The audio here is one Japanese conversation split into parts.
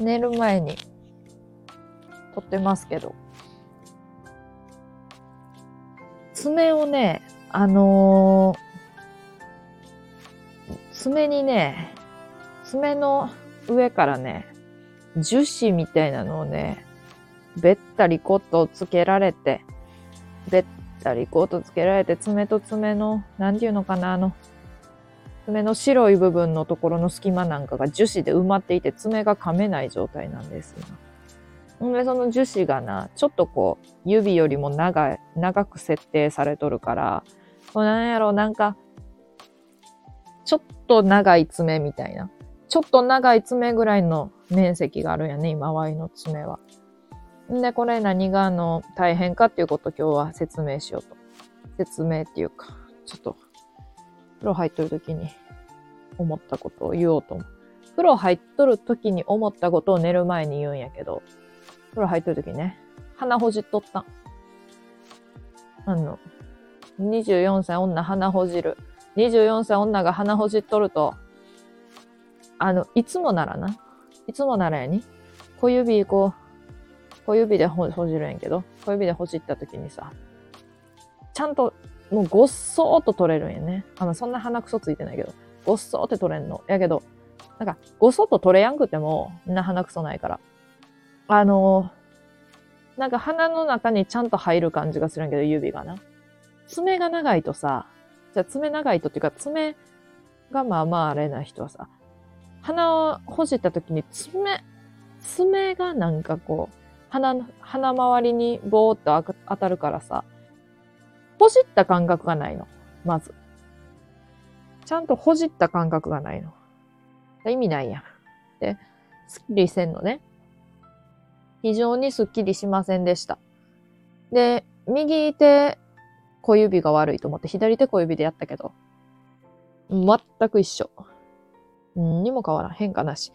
寝る前に撮ってますけど。爪をね、あのー、爪にね、爪の上からね、樹脂みたいなのをね、べったりコットをつけられて、べったりコットつけられて、爪と爪の、なんていうのかな、あの、爪の白い部分のところの隙間なんかが樹脂で埋まっていて爪が噛めない状態なんですよ。で、その樹脂がな、ちょっとこう、指よりも長い、長く設定されとるから、こうなんやろ、なんか、ちょっと長い爪みたいな。ちょっと長い爪ぐらいの面積があるんやね、今、ワイの爪は。で、これ何があの、大変かっていうことを今日は説明しようと。説明っていうか、ちょっと風呂入っとる時に思ったことを言おうと思う。風呂入っとる時に思ったことを寝る前に言うんやけど、風呂入っとる時ね、鼻ほじっとった。あの、24歳女鼻ほじる。24歳女が鼻ほじっとると、あの、いつもならな。いつもならやに。小指、こう、小指でほじるんやけど、小指でほじった時にさ、ちゃんともうごっそーっと取れるんやね。あの、そんな鼻くそついてないけど、ごっそーって取れんの。やけど、なんか、ごそっと取れやんくても、みんな鼻くそないから。あのー、なんか鼻の中にちゃんと入る感じがするんやけど、指がな。爪が長いとさ、じゃあ爪長いとっていうか、爪がまあまああれな人はさ、鼻をほじった時に爪、爪がなんかこう、鼻、鼻周りにボーっと当たるからさ、ほじった感覚がないの。まず。ちゃんとほじった感覚がないの。意味ないやん。で、すっきりせんのね。非常にすっきりしませんでした。で、右手小指が悪いと思って左手小指でやったけど、全く一緒。んにも変わらん。変化なし。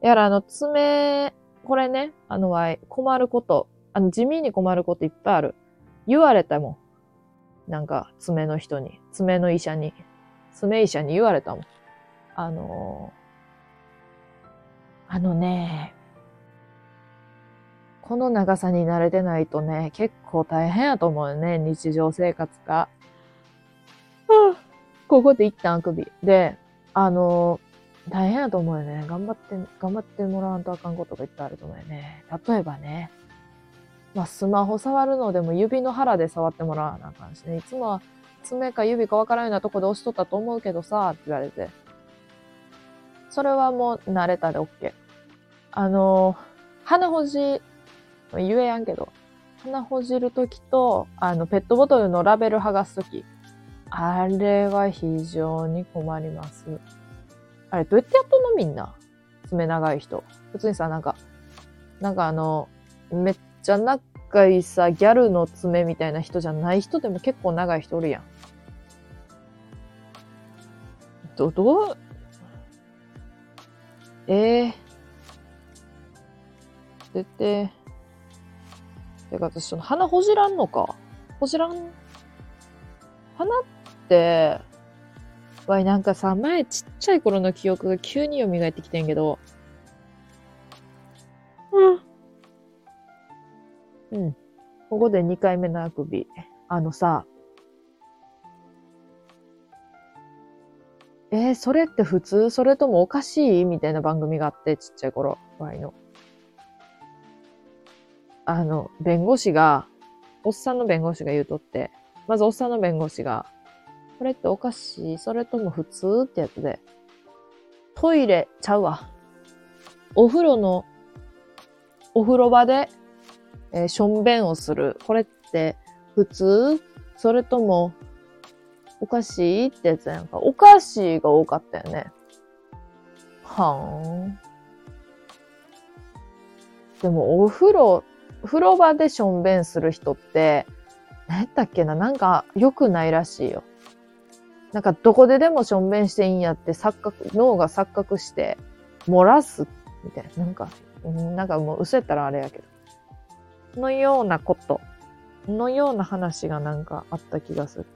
やら、あの、爪、これね、あの、困ること、あの、地味に困ることいっぱいある。言われたもん。なんか爪の人に、爪の医者に、爪医者に言われたもん。あのー、あのね、この長さに慣れてないとね、結構大変やと思うよね、日常生活が。はあ、ここで一旦あくび。で、あのー、大変やと思うよね。頑張って、頑張ってもらわんとあかんことがいっぱいあると思うよね。例えばね、まあ、スマホ触るのでも指の腹で触ってもらわなあかんしね。いつもは爪か指かわからんようなとこで押しとったと思うけどさ、って言われて。それはもう慣れたで OK。あの、鼻ほじ、言えやんけど、鼻ほじるときと、あの、ペットボトルのラベル剥がすとき、あれは非常に困ります。あれ、どうやってやっとんのみんな。爪長い人。普通にさ、なんか、なんかあの、めっちゃ仲いいさ、ギャルの爪みたいな人じゃない人でも結構長い人おるやん。ど、どう、ええー。出て、てか私その鼻ほじらんのか？ほじらん？鼻って、わい、なんかさ、前ちっちゃい頃の記憶が急に蘇ってきてんけど、うん。うん。ここで2回目のあくび。あのさ、えー、それって普通？それともおかしい？みたいな番組があって、ちっちゃい頃、ワイの。あの、弁護士が、おっさんの弁護士が言うとって、まずおっさんの弁護士が、これっておかしいそれとも普通？ってやつで、トイレちゃうわ。お風呂の、お風呂場でえー、しょんべんをする。これって普通？それともおかしいってやつやんか。おかしいが多かったよね。はーん。でもお風呂、風呂場でしょんべんする人って、何やったっけな？なんか良くないらしいよ。なんかどこででもしょんべんしていいんやって錯覚、脳が錯覚して漏らすみたいな。なんか、なんかもう嘘やったらあれやけど。のようなことのような話がなんかあった気がする。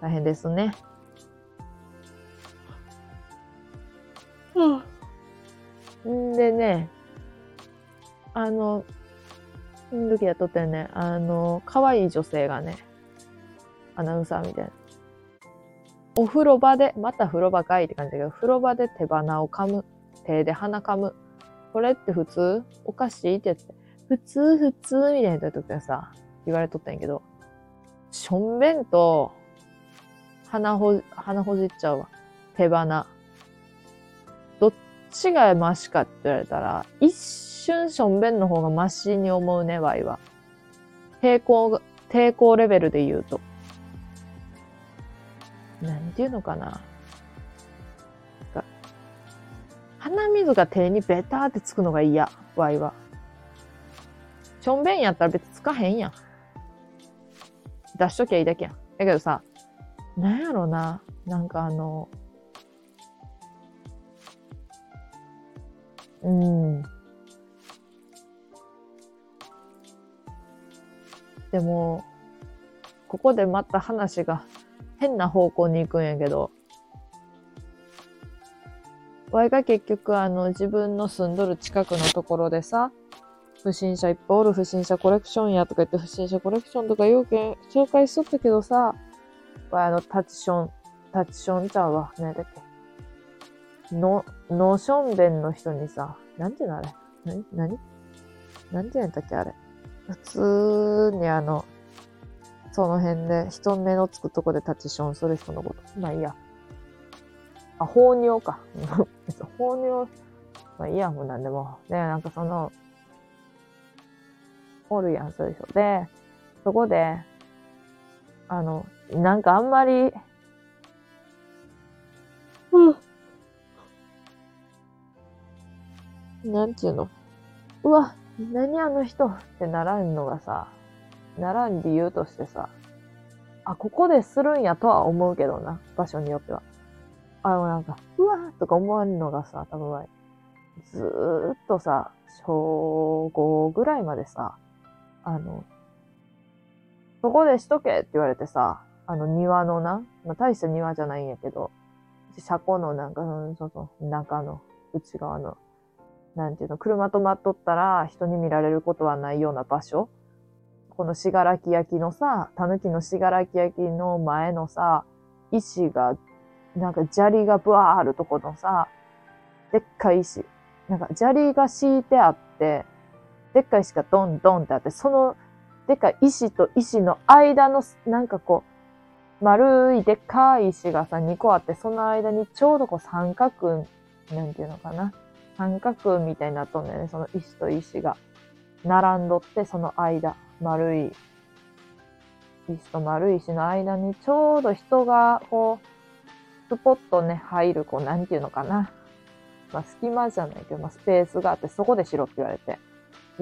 大変ですね。んでね、あの、ん時やっとってね、あの、可愛い女性がね、アナウンサーみたいな。お風呂場で、また風呂場かいって感じだけど、風呂場で手鼻を噛む。手で鼻噛む。これって普通？おかしいって言って、普通普通みたいな時はさ、言われとったんやけど、しょんべんと鼻ほ、鼻ほじっちゃうわ。手鼻。どっちがマシかって言われたら、一瞬しょんべんの方がマシに思うね、ワイは。抵抗、抵抗レベルで言うと。なんていうのかな。鼻水が手にベターってつくのが嫌、ワイは。しょんべんやったら別につかへんやん。出しときゃいいだけやん。だけどさ、なんやろな。なんかあの、うん。でも、ここでまた話が変な方向に行くんやけど、わいが結局あの自分の住んどる近くのところでさ、不審者いっぱいおる不審者コレクションやとか言って不審者コレクションとか要件紹介しとったけどさ、あのタチション、タチションちゃうわ。何だっけ？の、ノーションベンの人にさ、なんていうのあれ？何？何？なんて言うんだっけあれ？普通にあの、その辺で人目のつくとこでタチションする人のこと。まあいいや。あ、放尿か。放尿、まあいいや、もうなんでも。で、なんかその、おるやん、そういう人。で、そこで、あの、なんかあんまり、うん。なんていうの？うわ、何あの人ってならんのがさ、ならん理由としてさ、あ、ここでするんやとは思うけどな、場所によっては。あのなんか、うわーとか思わんのがさ、多分ずーっとさ、小5ぐらいまでさ、あの、そこでしとけって言われてさ、あの庭のな、まあ、大した庭じゃないんやけど、車庫のなんか、そうそう、中の、内側の、なんていうの、車止まっとったら人に見られることはないような場所このしがらき焼きのさ、たぬきのしがらき焼きの前のさ、石が、なんか砂利がブワーあるとこのさ、でっかい石。なんか砂利が敷いてあって、でっかい石がドンドンってあって、そのでっかい石と石の間の、なんかこう、丸いでっかい石がさ、2個あって、その間にちょうどこう三角、なんていうのかな。三角みたいになっとんだよね、その石と石が。並んどって、その間。丸い石と丸い石の間にちょうど人がこう、スポッとね、入る、こう、なんていうのかな。まあ、隙間じゃないけど、まあ、スペースがあって、そこでしろって言われて。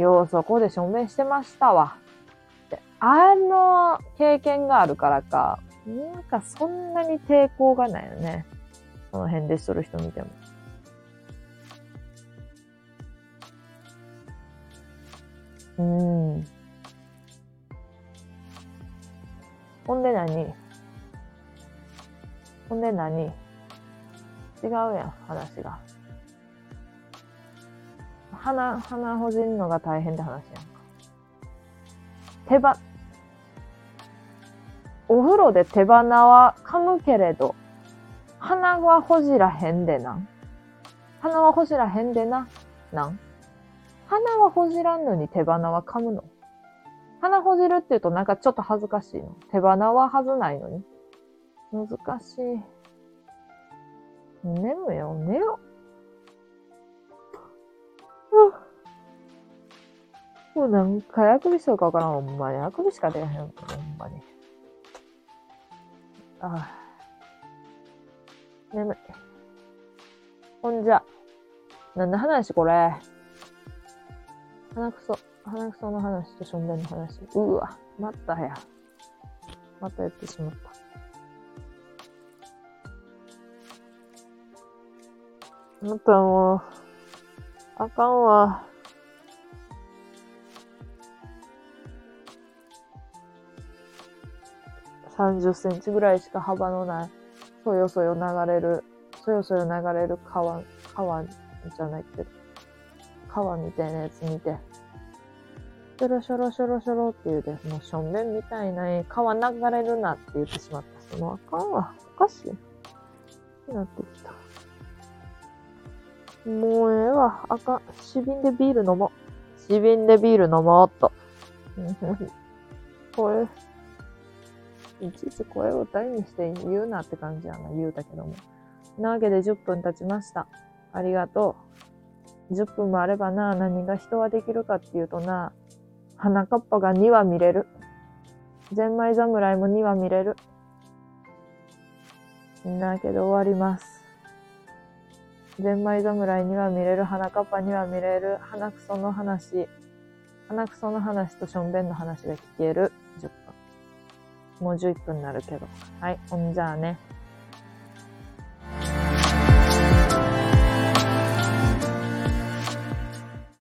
よう、そこで証明してましたわ。で、あの経験があるからか、なんかそんなに抵抗がないよね。その辺でする人見ても。うん。ほんで何？ほんで何？違うやん、話が。鼻、鼻ほじんのが大変って話やんか。手羽、お風呂で手鼻は噛むけれど、鼻はほじらへんでな。鼻はほじらへんでな。なん？鼻はほじらんのに手鼻は噛むの？鼻ほじるって言うとなんかちょっと恥ずかしいの。手鼻ははずないのに。難しい。眠よ、寝よ。もう何回あくびしようかわからん。ほんまに。あくびしか出へん。ほんまに。ああ。眠い。ほんじゃ。何の話これ。鼻くそ。鼻くその話としょんべんの話。うわ、またや。またやってしまった。またもう、あかんわ。30センチぐらいしか幅のない、そよそよ流れる、そよそよ流れる川、川じゃないけど、川みたいなやつ見て、しょろしょろしょろしょろって言うて、もう正面みたいな川流れるなって言ってしまったし、もうあかんわ。おかしい。なってきた。もうええわ。あかん。死瓶でビール飲もう。死瓶でビール飲もうっと。声、いちいち声を大にして言うなって感じやな、言うたけども。なわけで10分経ちました。ありがとう。10分もあればな、何が人はできるかっていうとな、花かっぱが2話見れる。ゼンマイ侍も2話見れる。なけで終わります。ゼンマイ侍には見れる、花かっぱには見れる、花くその話、鼻くその話としょんべんの話が聞ける10分。もう11分になるけど。はい、ほんじゃあね。